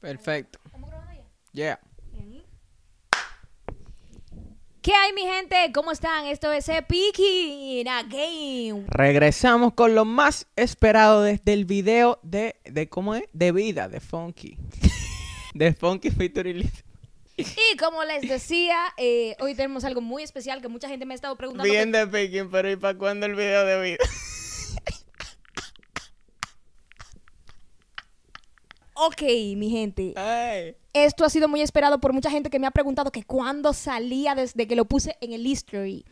Perfecto. ¿Estamos grabando ya? Yeah. ¿Qué hay, mi gente? ¿Cómo están? Esto es Epic Again. Regresamos con lo más esperado desde el video de, de ¿cómo es? De vida, de Funky. de Funky featuring. Y como les decía, eh, hoy tenemos algo muy especial que mucha gente me ha estado preguntando. Bien de Peking, pero ¿y para cuándo el video de vida? Ok, mi gente. Ay. Esto ha sido muy esperado por mucha gente que me ha preguntado que cuándo salía desde que lo puse en el history.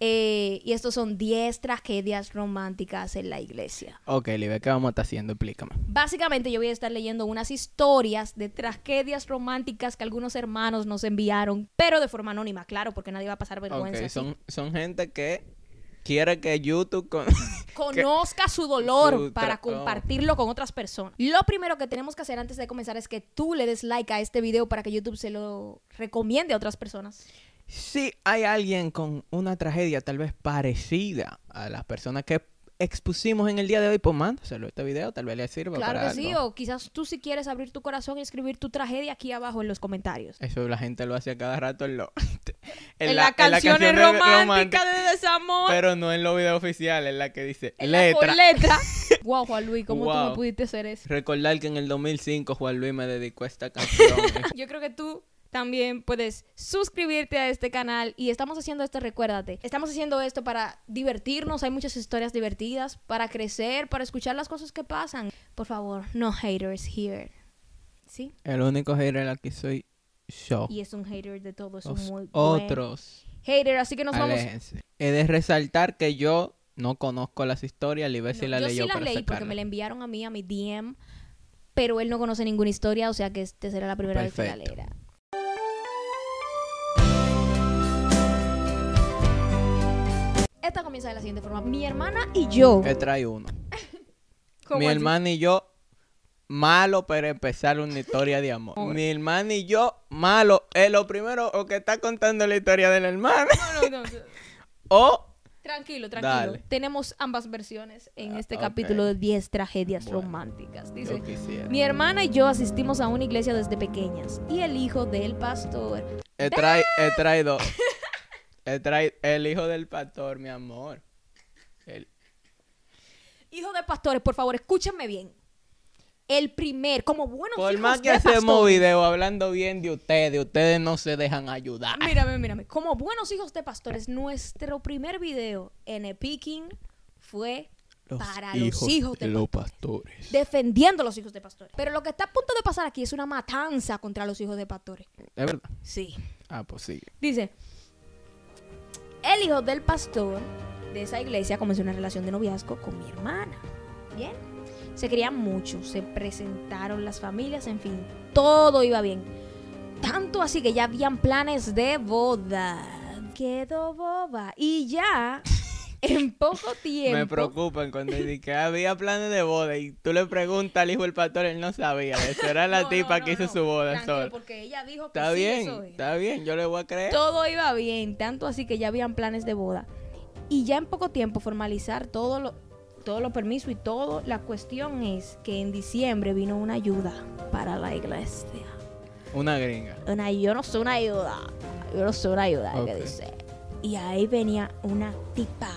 Eh, y estos son 10 tragedias románticas en la iglesia. Ok, Live, ¿qué vamos a estar haciendo? Explícame. Básicamente yo voy a estar leyendo unas historias de tragedias románticas que algunos hermanos nos enviaron, pero de forma anónima, claro, porque nadie va a pasar vergüenza. Ok, así. son, son gente que quiere que YouTube... Con... Conozca su dolor Su para oh. compartirlo con otras personas. Lo primero que tenemos que hacer antes de comenzar es que tú le des like a este video para que YouTube se lo recomiende a otras personas. Si hay alguien con una tragedia tal vez parecida a las personas que expusimos en el día de hoy, pues mándaselo este video, tal vez le sirva Claro para que sí, algo. o quizás tú si quieres abrir tu corazón y escribir tu tragedia aquí abajo en los comentarios. Eso la gente lo hace a cada rato en, lo, En, las canciones románticas romántica, de Pero no en los videos oficiales, en la que dice En la letra. wow, Juan Luis, ¿cómo tú me pudiste hacer eso? Recordar que en el 2005 Juan Luis me dedicó a esta canción. Yo creo que tú también puedes suscribirte a este canal y estamos haciendo esto, recuérdate, estamos haciendo esto para divertirnos, hay muchas historias divertidas, para crecer, para escuchar las cosas que pasan. Por favor, no haters here. ¿Sí? el único hater aquí soy yo. Y es un hater de todo, es un Los muy buen otros. Hater, así que nos vamos... He de resaltar que yo no conozco las historias, Live si No, la yo leyó sí las leí porque me la enviaron a mí, a mi DM, pero él no conoce ninguna historia, o sea que este será la primera vez que la Perfecto. leerá. Esta comienza de la siguiente forma. Mi hermana y yo. Trae uno. ¿Cómo Mi hermana y yo, malo para empezar una historia de amor. Oh. Mi hermana y yo, malo. Es lo primero o que está contando la historia del hermano. No, no, no. o Tranquilo, tranquilo. Dale. Tenemos ambas versiones en Ah, este capítulo de 10 tragedias Bueno. románticas. Dice, mi hermana y yo asistimos a una iglesia desde pequeñas y el hijo del pastor He trae, he traído. He traído el hijo del pastor, mi amor. El- Hijo de pastores, por favor, escúchenme bien. El primer, como buenos por hijos más que de hacemos pastores. video hablando bien de ustedes, ustedes no se dejan ayudar. Mírame, mírame. Como buenos hijos de pastores, nuestro primer video en Epiking fue para los hijos de, los pastores. pastores. defendiendo a los hijos de pastores. Pero lo que está a punto de pasar aquí es una matanza contra los hijos de pastores. ¿Es verdad? Sí. Ah, pues sigue. Dice, el hijo del pastor de esa iglesia comenzó una relación de noviazgo con mi hermana. Bien. Se querían mucho, se presentaron las familias, en fin, todo iba bien. Tanto así que ya habían planes de boda. Quedó boba. Y ya, en poco tiempo. Me preocupan cuando dicen que había planes de boda y tú le preguntas al hijo del pastor, él no sabía. Eso era la No, tipa no, que hizo su boda sola. Porque ella dijo que Está sí, bien, eso es. está bien, yo le voy a creer. Todo iba bien, tanto así que ya habían planes de boda. Y ya en poco tiempo formalizar todo lo, todos los permisos y todo. La cuestión es que en diciembre vino una ayuda para la iglesia. Una gringa. Una, yo no soy una ayuda. Yo no soy una ayuda, Ok. que dice. Y ahí venía una tipa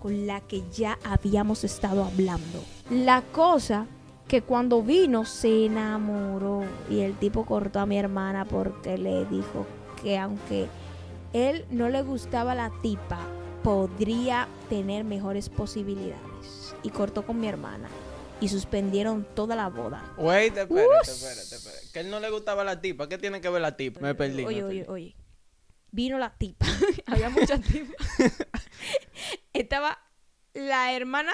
con la que ya habíamos estado hablando. La cosa que cuando vino se enamoró y el tipo cortó a mi hermana porque le dijo que aunque él no le gustaba la tipa, podría tener mejores posibilidades. Y cortó con mi hermana y suspendieron toda la boda. Wait, espérate, Ush. espérate, espérate. Que él no le gustaba la tipa. ¿Qué tiene que ver la tipa? Me perdí. Oye, me oye, perdí. oye. Vino la tipa. Había muchas tipas. Estaba la hermana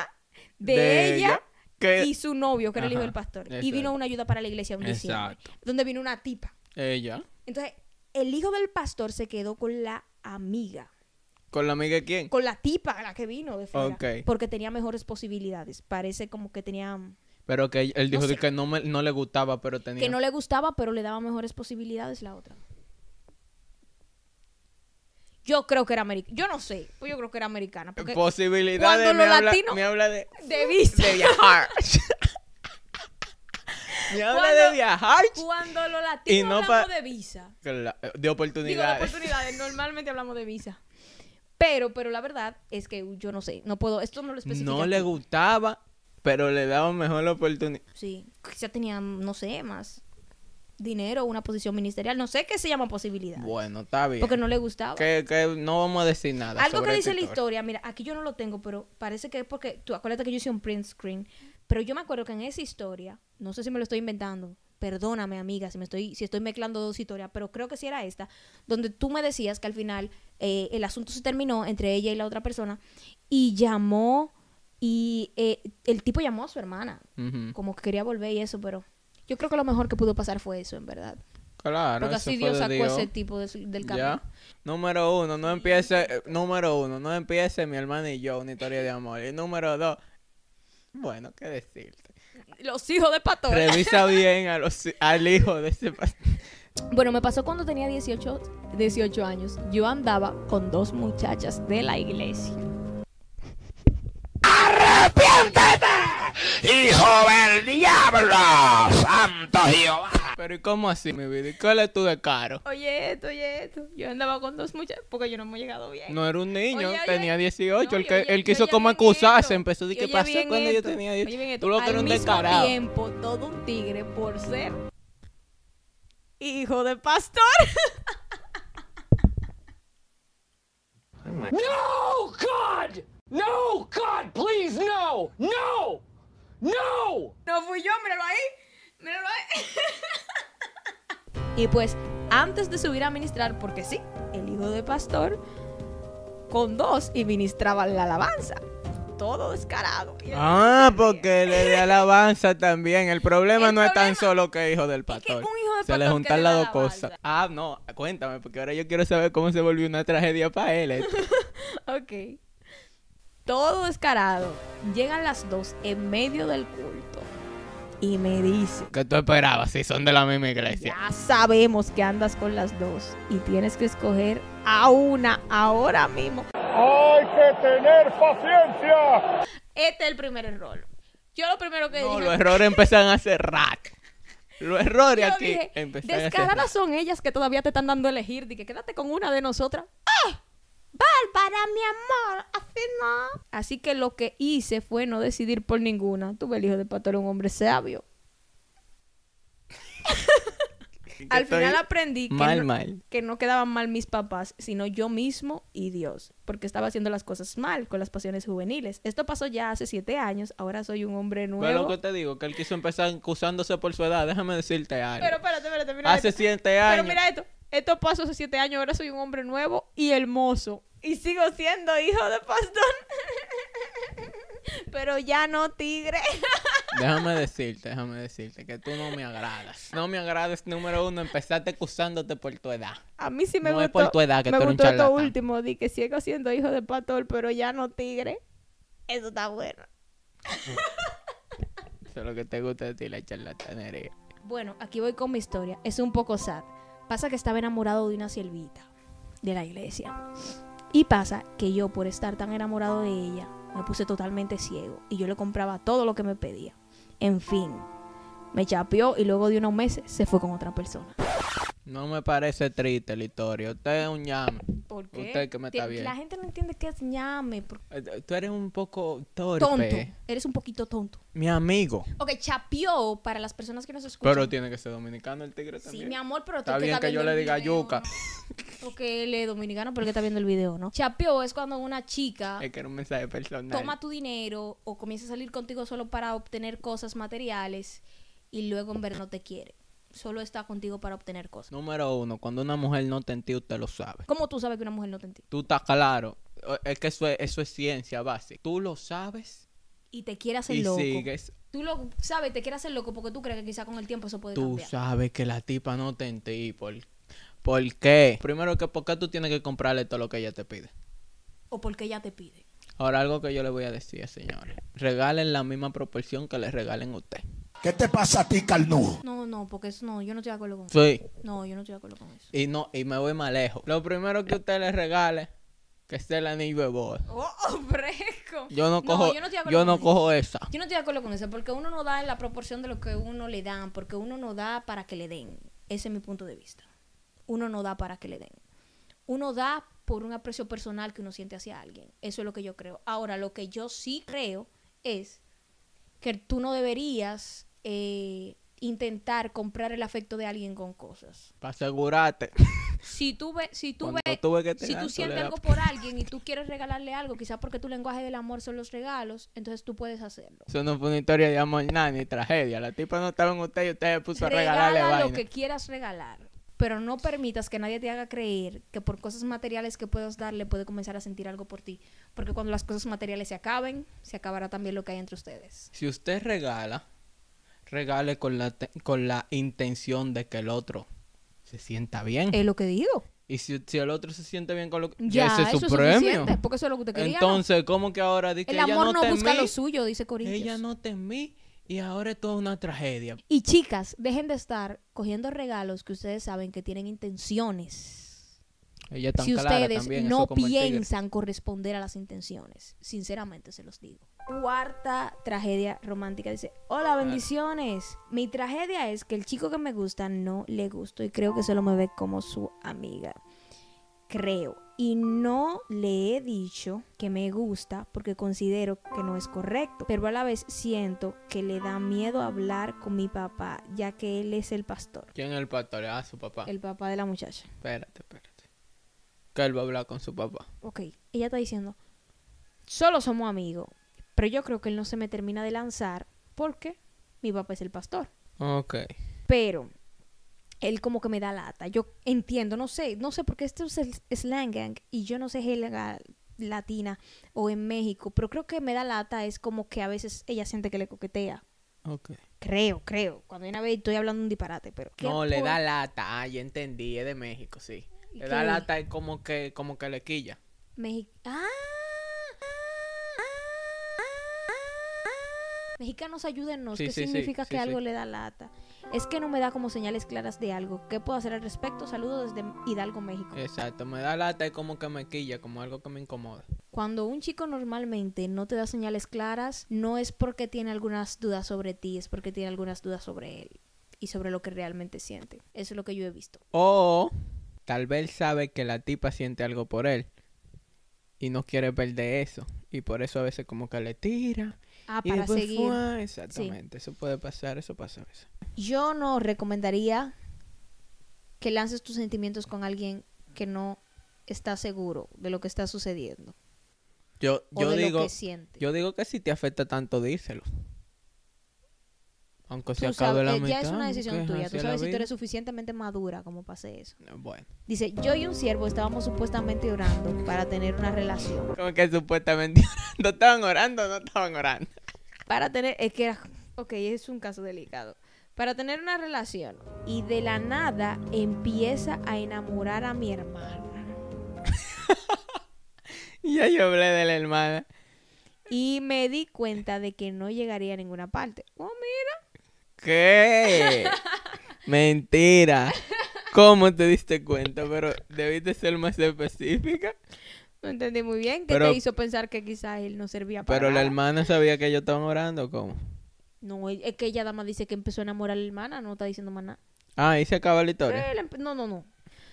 de, ella, que y su novio, que era el hijo del pastor. Y vino una ayuda para la iglesia un diciembre. Exacto. Donde vino una tipa. Ella. Entonces, el hijo del pastor se quedó con la amiga. ¿Con la amiga de quién? Con la tipa, la que vino de fuera. Porque tenía mejores posibilidades. Parece como que tenía... Pero que él dijo No sé. que no, me- no le gustaba, pero tenía. Que no le gustaba, pero le daba mejores posibilidades la otra. Yo creo que era americana. Yo no sé. Pues yo creo que era americana. Porque Posibilidades. cuando me los latinos- me habla de, de vista. de viajar. Me habla Cuando- de viajar. Cuando los latinos Y no hablamos de visa. De Digo, de oportunidades. oportunidades. Normalmente hablamos de visa. Pero, pero la verdad es que yo no sé. No puedo. Esto no lo especifica. No le gustaba, pero le daba mejor la oportunidad. Sí. Quizá tenía, no sé, más dinero, una posición ministerial. No sé qué se llama posibilidad. Bueno, está bien. Porque no le gustaba. que, que no vamos a decir nada. Algo sobre que dice esta la historia, mira, aquí yo no lo tengo, pero parece que es porque, tú acuérdate que yo hice un print screen, pero yo me acuerdo que en esa historia, no sé si me lo estoy inventando, perdóname amiga si me estoy, si estoy mezclando dos historias, pero creo que sí era esta, donde tú me decías que al final eh, el asunto se terminó entre ella y la otra persona y llamó, y eh, el tipo llamó a su hermana, como que quería volver y eso, pero yo creo que lo mejor que pudo pasar fue eso, en verdad. Claro, Porque así Dios sacó Dios. ese tipo de del camino. Ya. Número uno, no empiece. eh, Número uno, no empiece mi hermana y yo una historia de amor. Y número dos, bueno, qué decirte. Los hijos de pastor. Revisa bien a los, al hijo de ese pastor. Bueno, me pasó cuando tenía 18, 18 años. Yo andaba con dos muchachas de la iglesia. ¡Hijo del diablo! ¡Santo Jehová! Pero ¿y cómo así, mi vida? ¿Y cuál es tu de caro? Oye esto, oye esto. Yo andaba con dos muchachas porque yo no hemos llegado bien. No era un niño, Oye, oye, tenía 18. no, el que oye- él quiso como acusarse, empezó a decir, ¿qué pasó cuando yo tenía oye 18? bien esto. Tú lo que un descarado. tiempo, todo un tigre por ser hijo de pastor. No, God! No, God, please, no! No! No! No fui yo, míralo ahí. Míralo ahí. y pues, antes de subir a ministrar, porque sí, el hijo de pastor con dos y ministraba la alabanza. Todo descarado. Ah, porque le de alabanza también. El problema El no es tan solo que hijo del que pastor. un hijo de Se le juntan las dos cosas. Ah, no, cuéntame, porque ahora yo quiero saber cómo se volvió una tragedia para él. esto. Ok. Todo descarado. Llegan las dos en medio del culto. Y me dice, ¿Qué tú esperabas si son de la misma iglesia? ya sabemos que andas con las dos. Y tienes que escoger a una ahora mismo. ¡Hay que tener paciencia! Este es el primer error. Yo lo primero que No, dije... los errores empiezan hace rato. Los errores yo aquí dije, empezaron descaradas rato. son ellas que todavía te están dando a elegir. Dije, quédate con una de nosotras. ¡Ah! Bárbara, mi amor, así no. Así que lo que hice fue no decidir por ninguna. Tuve el hijo de pastor, un hombre sabio. Al final aprendí que, Mal, no, mal. que no quedaban mal mis papás, sino yo mismo y Dios, porque estaba haciendo las cosas mal con las pasiones juveniles. Esto pasó ya hace siete años, ahora soy un hombre Pero lo nuevo. que te digo, que él quiso empezar acusándose por su edad. Déjame decirte algo. Pero espérate, espérate, mira hace esto. siete Pero años. mira esto, esto pasó hace siete años, ahora soy un hombre nuevo y hermoso. Y sigo siendo hijo de pastor. Pero ya no tigre. Déjame decirte, déjame decirte que tú no me agradas. No me agradas, número uno, empezaste acusándote por tu edad. A mí sí me No es gustó. por tu edad que me tú eres un gustó esto último, di que sigo siendo hijo de pastor, pero ya no tigre. Eso está bueno. Eso es lo que te gusta de ti, la charlatanería. Bueno, aquí voy con mi historia. Es un poco sad. Pasa que estaba enamorado de una siervita de la iglesia. Y pasa que yo, por estar tan enamorado de ella, me puse totalmente ciego. Y yo le compraba todo lo que me pedía. En fin, me chapeó y luego de unos meses se fue con otra persona. No me parece triste la historia. Usted es un llame. ¿Por qué? Usted que me está bien. La gente no entiende qué es ñame. por- Eh, Tú eres un poco torpe. Tonto. Eres un poquito tonto. Mi amigo. Ok, chapeó para las personas que nos escuchan. Pero tiene que ser dominicano el tigre Sí, también. mi amor, pero tú Está bien que yo le diga video, yuca. ¿no? Porque él es dominicano, pero que está viendo el video, ¿no? Chapeó es cuando una chica Es que era un mensaje personal. toma tu dinero o comienza a salir contigo solo para obtener cosas materiales y luego en verdad no te quiere. Solo está contigo para obtener cosas. Número uno, cuando una mujer no te entiende, usted lo sabe. ¿Cómo tú sabes que una mujer no te entiende? Tú estás claro. Es que eso es, eso es ciencia básica. Tú lo sabes Y te quiere hacer y loco. sigues. Tú lo sabes, te quiere hacer loco porque tú crees que quizá con el tiempo eso puede Tú cambiar. sabes que la tipa no te entiende. ¿Por, ¿Por qué? Primero que, ¿por qué tú tienes que comprarle todo lo que ella te pide? O porque ella te pide. Ahora, algo que yo le voy a decir, señores. Regalen la misma proporción que le regalen a usted. ¿Qué te pasa a ti, Carnú? No, no, porque eso no, yo no estoy de acuerdo con eso. Sí. No, yo no estoy de acuerdo con eso. Y no, y me voy más lejos. Lo primero que usted le regale, que sea el anillo de boda. ¡Oh, fresco! Con- Yo no cojo, yo no estoy de cojo esa. Yo no estoy de acuerdo con eso, porque uno no da en la proporción de lo que uno le dan, porque uno no da para que le den. Ese es mi punto de vista. Uno no da para que le den. Uno da por un aprecio personal que uno siente hacia alguien. Eso es lo que yo creo. Ahora, lo que yo sí creo es que tú no deberías eh, intentar comprar el afecto de alguien con cosas. Para asegurarte. Si tú ves, si tú ves, si tú sientes algo por alguien y tú quieres regalarle algo, quizás porque tu lenguaje del amor son los regalos, entonces tú puedes hacerlo. Eso no fue una historia de amor nada, ni tragedia. La tipa no estaba en usted y usted se puso a regalarle Regala lo vaina. que quieras regalar, pero no permitas que nadie te haga creer que por cosas materiales que puedas darle puede comenzar a sentir algo por ti, porque cuando las cosas materiales se acaben, se acabará también lo que hay entre ustedes. Si usted regala, regale con la, con la intención de que el otro se sienta bien. Es lo que digo. Y si, si el otro se siente bien con lo que... Ya, ese es eso su es premio. suficiente, porque eso es lo que usted quería. ¿no? Entonces, ¿cómo que ahora dice el ella amor no, no, te busca mí, lo suyo, dice Corintios. Ella no te mí y ahora es toda una tragedia. Y chicas, dejen de estar cogiendo regalos que ustedes saben que tienen intenciones. Ella tan si clara ustedes también, eso no piensan corresponder a las intenciones. Sinceramente se los digo. Cuarta tragedia romántica. Dice, hola, bendiciones. Mi tragedia es que el chico que me gusta no le gusto y creo que solo me ve como su amiga. Creo. Y no le he dicho que me gusta porque considero que no es correcto. Pero a la vez siento que le da miedo hablar con mi papá, ya que él es el pastor. ¿Quién es el pastor? Ah, su papá. El papá de la muchacha. Espérate, espérate. Que él va a hablar con su papá. ok, ella está diciendo, solo somos amigos, pero yo creo que él no se me termina de lanzar porque mi papá es el pastor. Ok. Pero él como que me da lata. Yo entiendo, no sé, no sé porque esto es el slang gang y yo no sé si es legal latina o en México, pero creo que me da lata es como que a veces ella siente que le coquetea. Ok. Creo, creo. Cuando hay una vez estoy hablando un disparate, pero ¿qué No, le por- da lata. Ah, ya entendí. Es de México, sí. ¿Y Le da lata es como que, como que le quilla. Ah, Mexicanos, ayúdennos. Sí, ¿Qué sí, significa sí, que algo le da lata? Es que no me da como señales claras de algo. ¿Qué puedo hacer al respecto? Saludos desde Hidalgo, México. Exacto. Me da lata es como que me quilla, como algo que me incomoda. Cuando un chico normalmente no te da señales claras, no es porque tiene algunas dudas sobre ti, es porque tiene algunas dudas sobre él y sobre lo que realmente siente. Eso es lo que yo he visto. O tal vez sabe que la tipa siente algo por él y no quiere perder eso. Y por eso a veces como que le tira. Ah, y para después, seguir. ¡fua! Exactamente. Eso puede pasar, eso pasa a veces. Yo no recomendaría que lances tus sentimientos con alguien que no está seguro de lo que está sucediendo Yo, o yo de digo, lo que siente. yo digo que si te afecta tanto, díselo. Aunque se Tú acabe sabes, la eh, mitad. ya es una decisión tuya. Tú sabes si tú eres suficientemente madura como hacer eso. Bueno. Dice, yo y un siervo estábamos supuestamente orando para tener una relación. Como que supuestamente orando. ¿Estaban orando o no estaban orando? Para tener, es que era, ok, es un caso delicado. Para tener una relación. Y de la nada empieza a enamorar a mi hermana. Ya yo hablé de la hermana. Y me di cuenta de que no llegaría a ninguna parte. Oh, mira. ¿Qué? Mentira. ¿Cómo te diste cuenta? Pero debiste ser más específica. No entendí muy bien. ¿Qué Pero- te hizo pensar que quizás él no servía para Pero la nada? hermana sabía que ellos estaban orando, ¿o ¿cómo? No, es que ella nada más dice que empezó a enamorar a la hermana. No está diciendo más nada. Ah, ahí se acaba la historia. Él empe- No, no, no.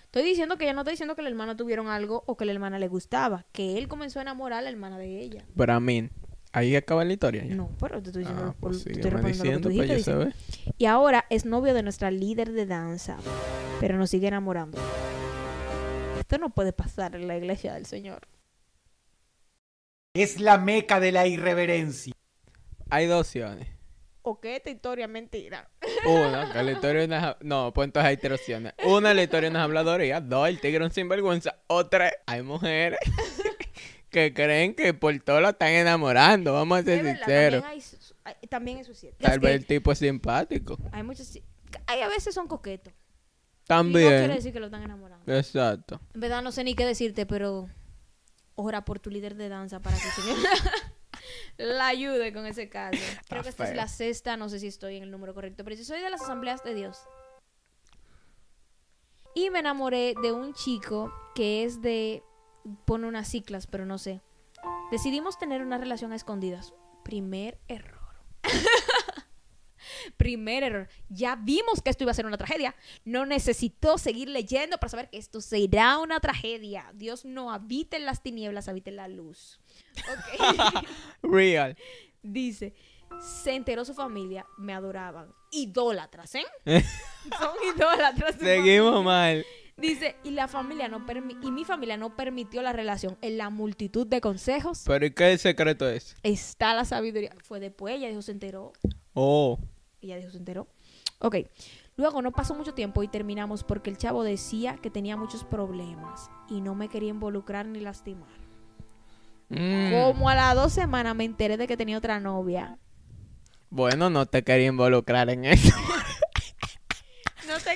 Estoy diciendo que ella no está diciendo que la hermana tuvieron algo o que la hermana le gustaba. Que él comenzó a enamorar a la hermana de ella. Pero a mí, ahí acaba la historia ya. No, pero te estoy diciendo, Ah, por- pues te estoy respondiendo lo que diciendo tú dijiste. Y ahora es novio de nuestra líder de danza, pero nos sigue enamorando. Esto no puede pasar en la iglesia del Señor. Es la meca de la irreverencia. Hay dos opciones. ¿O que esta historia es mentira? Una, que la historia es una... No, pues entonces hay tres opciones. Una, la historia es una habladoría. Dos, el tigre es un sinvergüenza. O tres, hay mujeres que creen que por todo lo están enamorando. Vamos a ser verdad, sinceros. También, hay también eso es cierto. Tal Es vez el tipo es simpático. hay muchos... Hay a veces son coquetos. Y no También. quiere decir que lo están enamorando. Exacto. En verdad no sé ni qué decirte, pero ora por tu líder de danza para que Señor la ayude con ese caso. Creo que esta es la sexta, no sé si estoy en el número correcto, pero si soy de las asambleas de Dios. Y me enamoré de un chico que es de pone unas ciclas, pero no sé. Decidimos tener una relación a escondidas. Primer error. Primer error. Ya vimos que esto iba a ser una tragedia. No necesitó seguir leyendo para saber que esto será una tragedia. Dios no habita en las tinieblas, habita en la luz. Real. Dice, se enteró su familia, me adoraban. Idólatras, ¿eh? Son idólatras. Seguimos familia. mal. Dice, y la familia no permi- y mi familia no permitió la relación. En la multitud de consejos Pero ¿y qué secreto es? está la sabiduría. Fue después, ella dijo, se enteró. Oh. Ella dijo, se enteró. Ok. Luego no pasó mucho tiempo y terminamos porque el chavo decía que tenía muchos problemas y no me quería involucrar ni lastimar. Mm. Como a las dos semanas me enteré de que tenía otra novia. Bueno, no te quería involucrar en eso.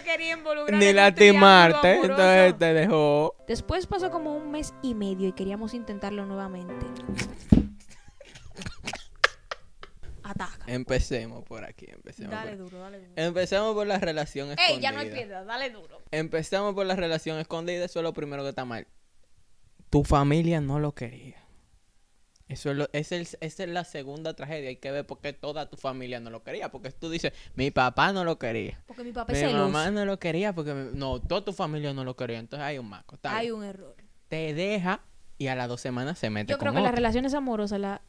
Quería involucrar. Ni lastimarte. amoroso. Entonces te dejó. Después pasó como un mes y medio y queríamos intentarlo nuevamente. Ataca. Empecemos por aquí. Empecemos Dale por... duro, dale duro. Empecemos por la relación escondida. Ey, ya no hay piedra, dale duro. Empezamos por la relación escondida. Eso es lo primero que está mal. Tu familia no lo quería. Eso es, lo- es el- esa es la segunda tragedia. Hay que ver por qué toda tu familia no lo quería. Porque tú dices, mi papá no lo quería. Porque mi papá es Mi mamá no lo quería porque... mi- No, toda tu familia no lo quería. Entonces hay un maco. Hay un error. Te deja y a las dos semanas se mete Yo con creo que las relaciones amorosas la,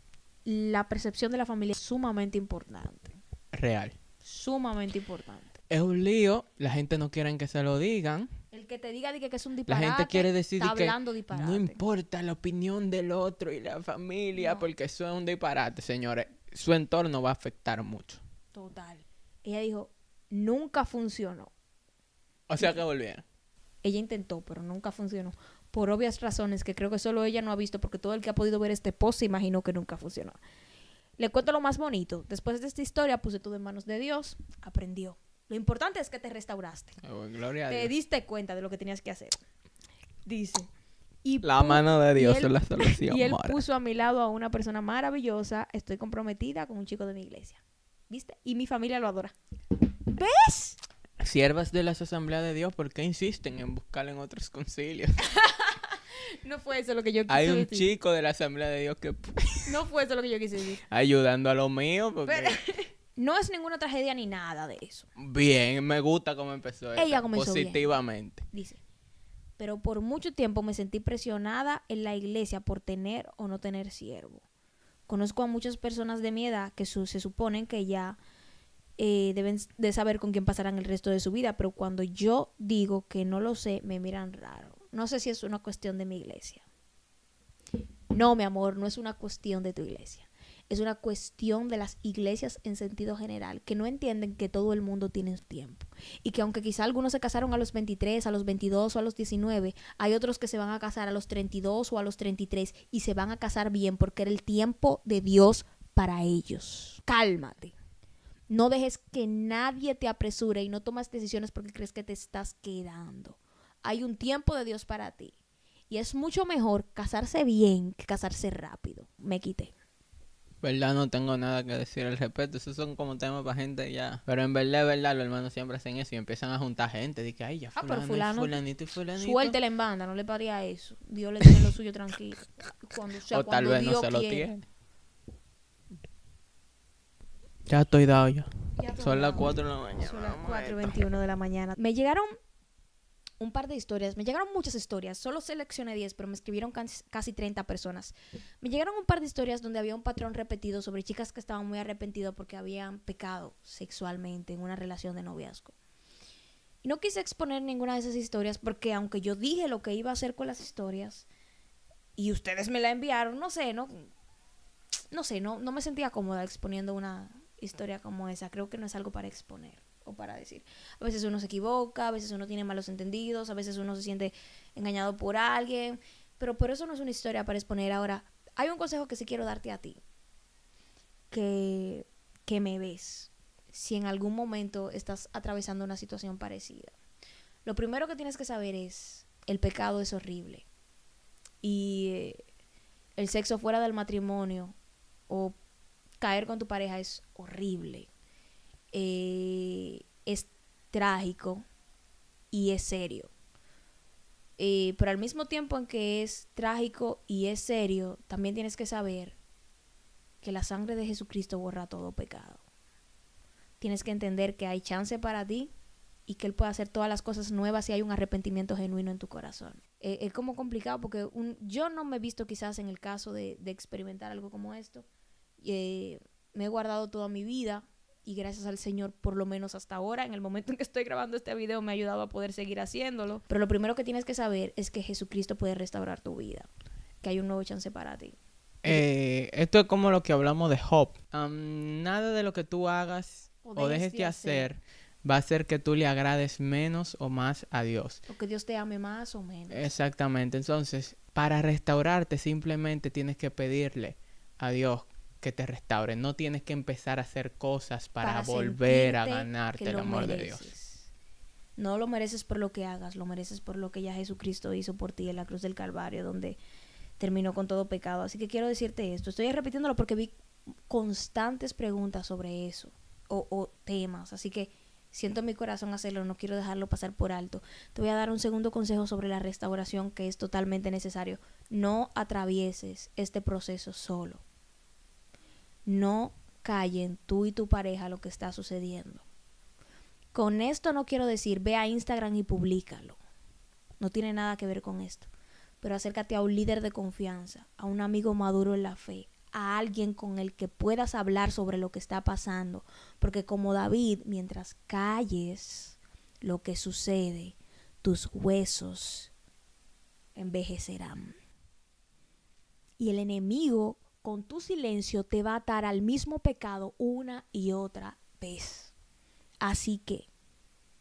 la percepción de la familia es sumamente importante. Real. Sumamente importante. Es un lío. La gente no quiere que se lo digan. El que te diga di que que es un La disparate. gente quiere decir está hablando disparate. no importa la opinión del otro y la familia, No. porque eso es un disparate, señores. Su entorno va a afectar mucho. Total. Ella dijo, nunca funcionó. O sea que volvieron. Ella intentó, pero nunca funcionó. Por obvias razones que creo que solo ella no ha visto, porque todo el que ha podido ver este post se imaginó que nunca funcionó. Le cuento lo más bonito. Después de esta historia puse todo en manos de Dios, aprendió. Lo importante es que te restauraste. Oh, gloria a Te Dios. diste cuenta de lo que tenías que hacer. Dice. Y La mano de Dios él- es la solución. Y él mora. puso a mi lado a una persona maravillosa. Estoy comprometida con un chico de mi iglesia. ¿Viste? Y mi familia lo adora. ¿Ves? Siervas de las asambleas de Dios, ¿por qué insisten en buscar en otros concilios? No fue eso lo que yo quise Hay un decir. chico de la asamblea de Dios que No fue eso lo que yo quise decir. ayudando a los míos, porque Pero- No es ninguna tragedia ni nada de eso. bien, me gusta cómo empezó. Ella esta, comenzó bien. positivamente. Dice. Pero por mucho tiempo me sentí presionada en la iglesia por tener o no tener siervo. Conozco a muchas personas de mi edad que su- se suponen que ya eh, deben de saber con quién pasarán el resto de su vida, pero cuando yo digo que no lo sé, me miran raro. No sé si es una cuestión de mi iglesia. No, mi amor, no es una cuestión de tu iglesia. Es una cuestión de las iglesias en sentido general, que no entienden que todo el mundo tiene su tiempo. Y que aunque quizá algunos se casaron a los 23, a los 22 o a los 19, hay otros que se van a casar a los 32 o a los 33 y se van a casar bien porque era el tiempo de Dios para ellos. Cálmate. No dejes que nadie te apresure y no tomas decisiones porque crees que te estás quedando. Hay un tiempo de Dios para ti. Y es mucho mejor casarse bien que casarse rápido. Me quité. Verdad no tengo nada que decir al respecto. Esos son como temas para gente ya. Pero en verdad, verdad, los hermanos siempre hacen eso y empiezan a juntar gente. Dice ay, ya Ah, pero fulano, fulanito y fulanito. Suéltela en banda, no le paría eso. Dios le tiene lo suyo tranquilo. Cuando, o sea, o tal cuando vez no se lo quiere. tiene. Ya estoy dado ya. Son las sabes. 4 de la mañana. Son las vamos a 4 y esto. 21 de la mañana. Me llegaron un par de historias, me llegaron muchas historias, solo seleccioné 10, pero me escribieron casi, casi 30 personas. Me llegaron un par de historias donde había un patrón repetido sobre chicas que estaban muy arrepentidas porque habían pecado sexualmente en una relación de noviazgo. Y no quise exponer ninguna de esas historias porque aunque yo dije lo que iba a hacer con las historias y ustedes me la enviaron, no sé, no, no sé, no, no me sentía cómoda exponiendo una historia como esa. Creo que no es algo para exponer o para decir. A veces uno se equivoca, a veces uno tiene malos entendidos, a veces uno se siente engañado por alguien, pero por eso no es una historia para exponer. Ahora, hay un consejo que sí quiero darte a ti, que, que me ves, si en algún momento estás atravesando una situación parecida. Lo primero que tienes que saber es, el pecado es horrible. Y eh, el sexo fuera del matrimonio o caer con tu pareja es horrible. Eh, es trágico y es serio. Eh, pero al mismo tiempo en que es trágico y es serio, también tienes que saber que la sangre de Jesucristo borra todo pecado. Tienes que entender que hay chance para ti y que Él puede hacer todas las cosas nuevas si hay un arrepentimiento genuino en tu corazón. Eh, es como complicado porque un- yo no me he visto quizás en el caso de, experimentar algo como esto. Eh, me he guardado toda mi vida y gracias al Señor, por lo menos hasta ahora, en el momento en que estoy grabando este video, me ha ayudado a poder seguir haciéndolo. Pero lo primero que tienes que saber es que Jesucristo puede restaurar tu vida, que hay un nuevo chance para ti. Eh, esto es como lo que hablamos de Job. Nada de lo que tú hagas O o, dejes de hacer va a hacer que tú le agrades menos o más a Dios. O que Dios te ame más o menos. Exactamente. Entonces, para restaurarte simplemente tienes que pedirle a Dios que te restaure. No tienes que empezar a hacer cosas para, volver a ganarte el amor de Dios. No lo mereces por lo que hagas, lo mereces por lo que ya Jesucristo hizo por ti en la cruz del Calvario, donde terminó con todo pecado. Así que quiero decirte esto. Estoy repitiéndolo porque vi constantes preguntas sobre eso o, o temas. Así que siento en mi corazón hacerlo, no quiero dejarlo pasar por alto. Te voy a dar un segundo consejo sobre la restauración que es totalmente necesario. No atravieses este proceso solo. No callen tú y tu pareja lo que está sucediendo. Con esto no quiero decir ve a Instagram y públicalo. No tiene nada que ver con esto. Pero acércate a un líder de confianza, a un amigo maduro en la fe, a alguien con el que puedas hablar sobre lo que está pasando. Porque como David, mientras calles lo que sucede, tus huesos envejecerán. Y el enemigo con tu silencio te va a atar al mismo pecado una y otra vez. Así que,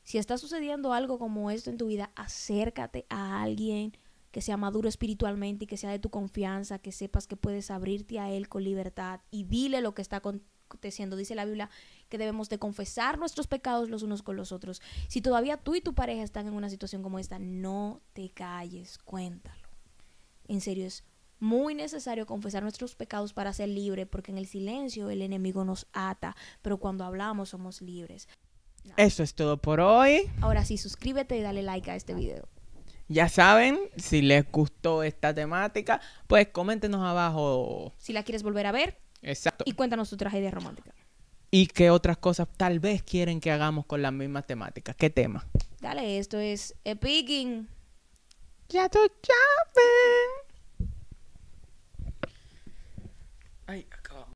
si está sucediendo algo como esto en tu vida, acércate a alguien que sea maduro espiritualmente y que sea de tu confianza, que sepas que puedes abrirte a él con libertad y dile lo que está aconteciendo. Dice la Biblia que debemos de confesar nuestros pecados los unos con los otros. Si todavía tú y tu pareja están en una situación como esta, no te calles, cuéntalo. En serio, es muy necesario confesar nuestros pecados para ser libre, porque en el silencio el enemigo nos ata, pero cuando hablamos somos libres. Eso es todo por hoy. Ahora sí, suscríbete y dale like a este video. Ya saben, si les gustó esta temática, pues coméntenos abajo. Si la quieres volver a ver, Exacto. y cuéntanos tu tragedia romántica. Y qué otras cosas tal vez quieren que hagamos con la misma temática. ¿Qué tema? Dale, esto es Epicking. Ya tú sabes. Ay,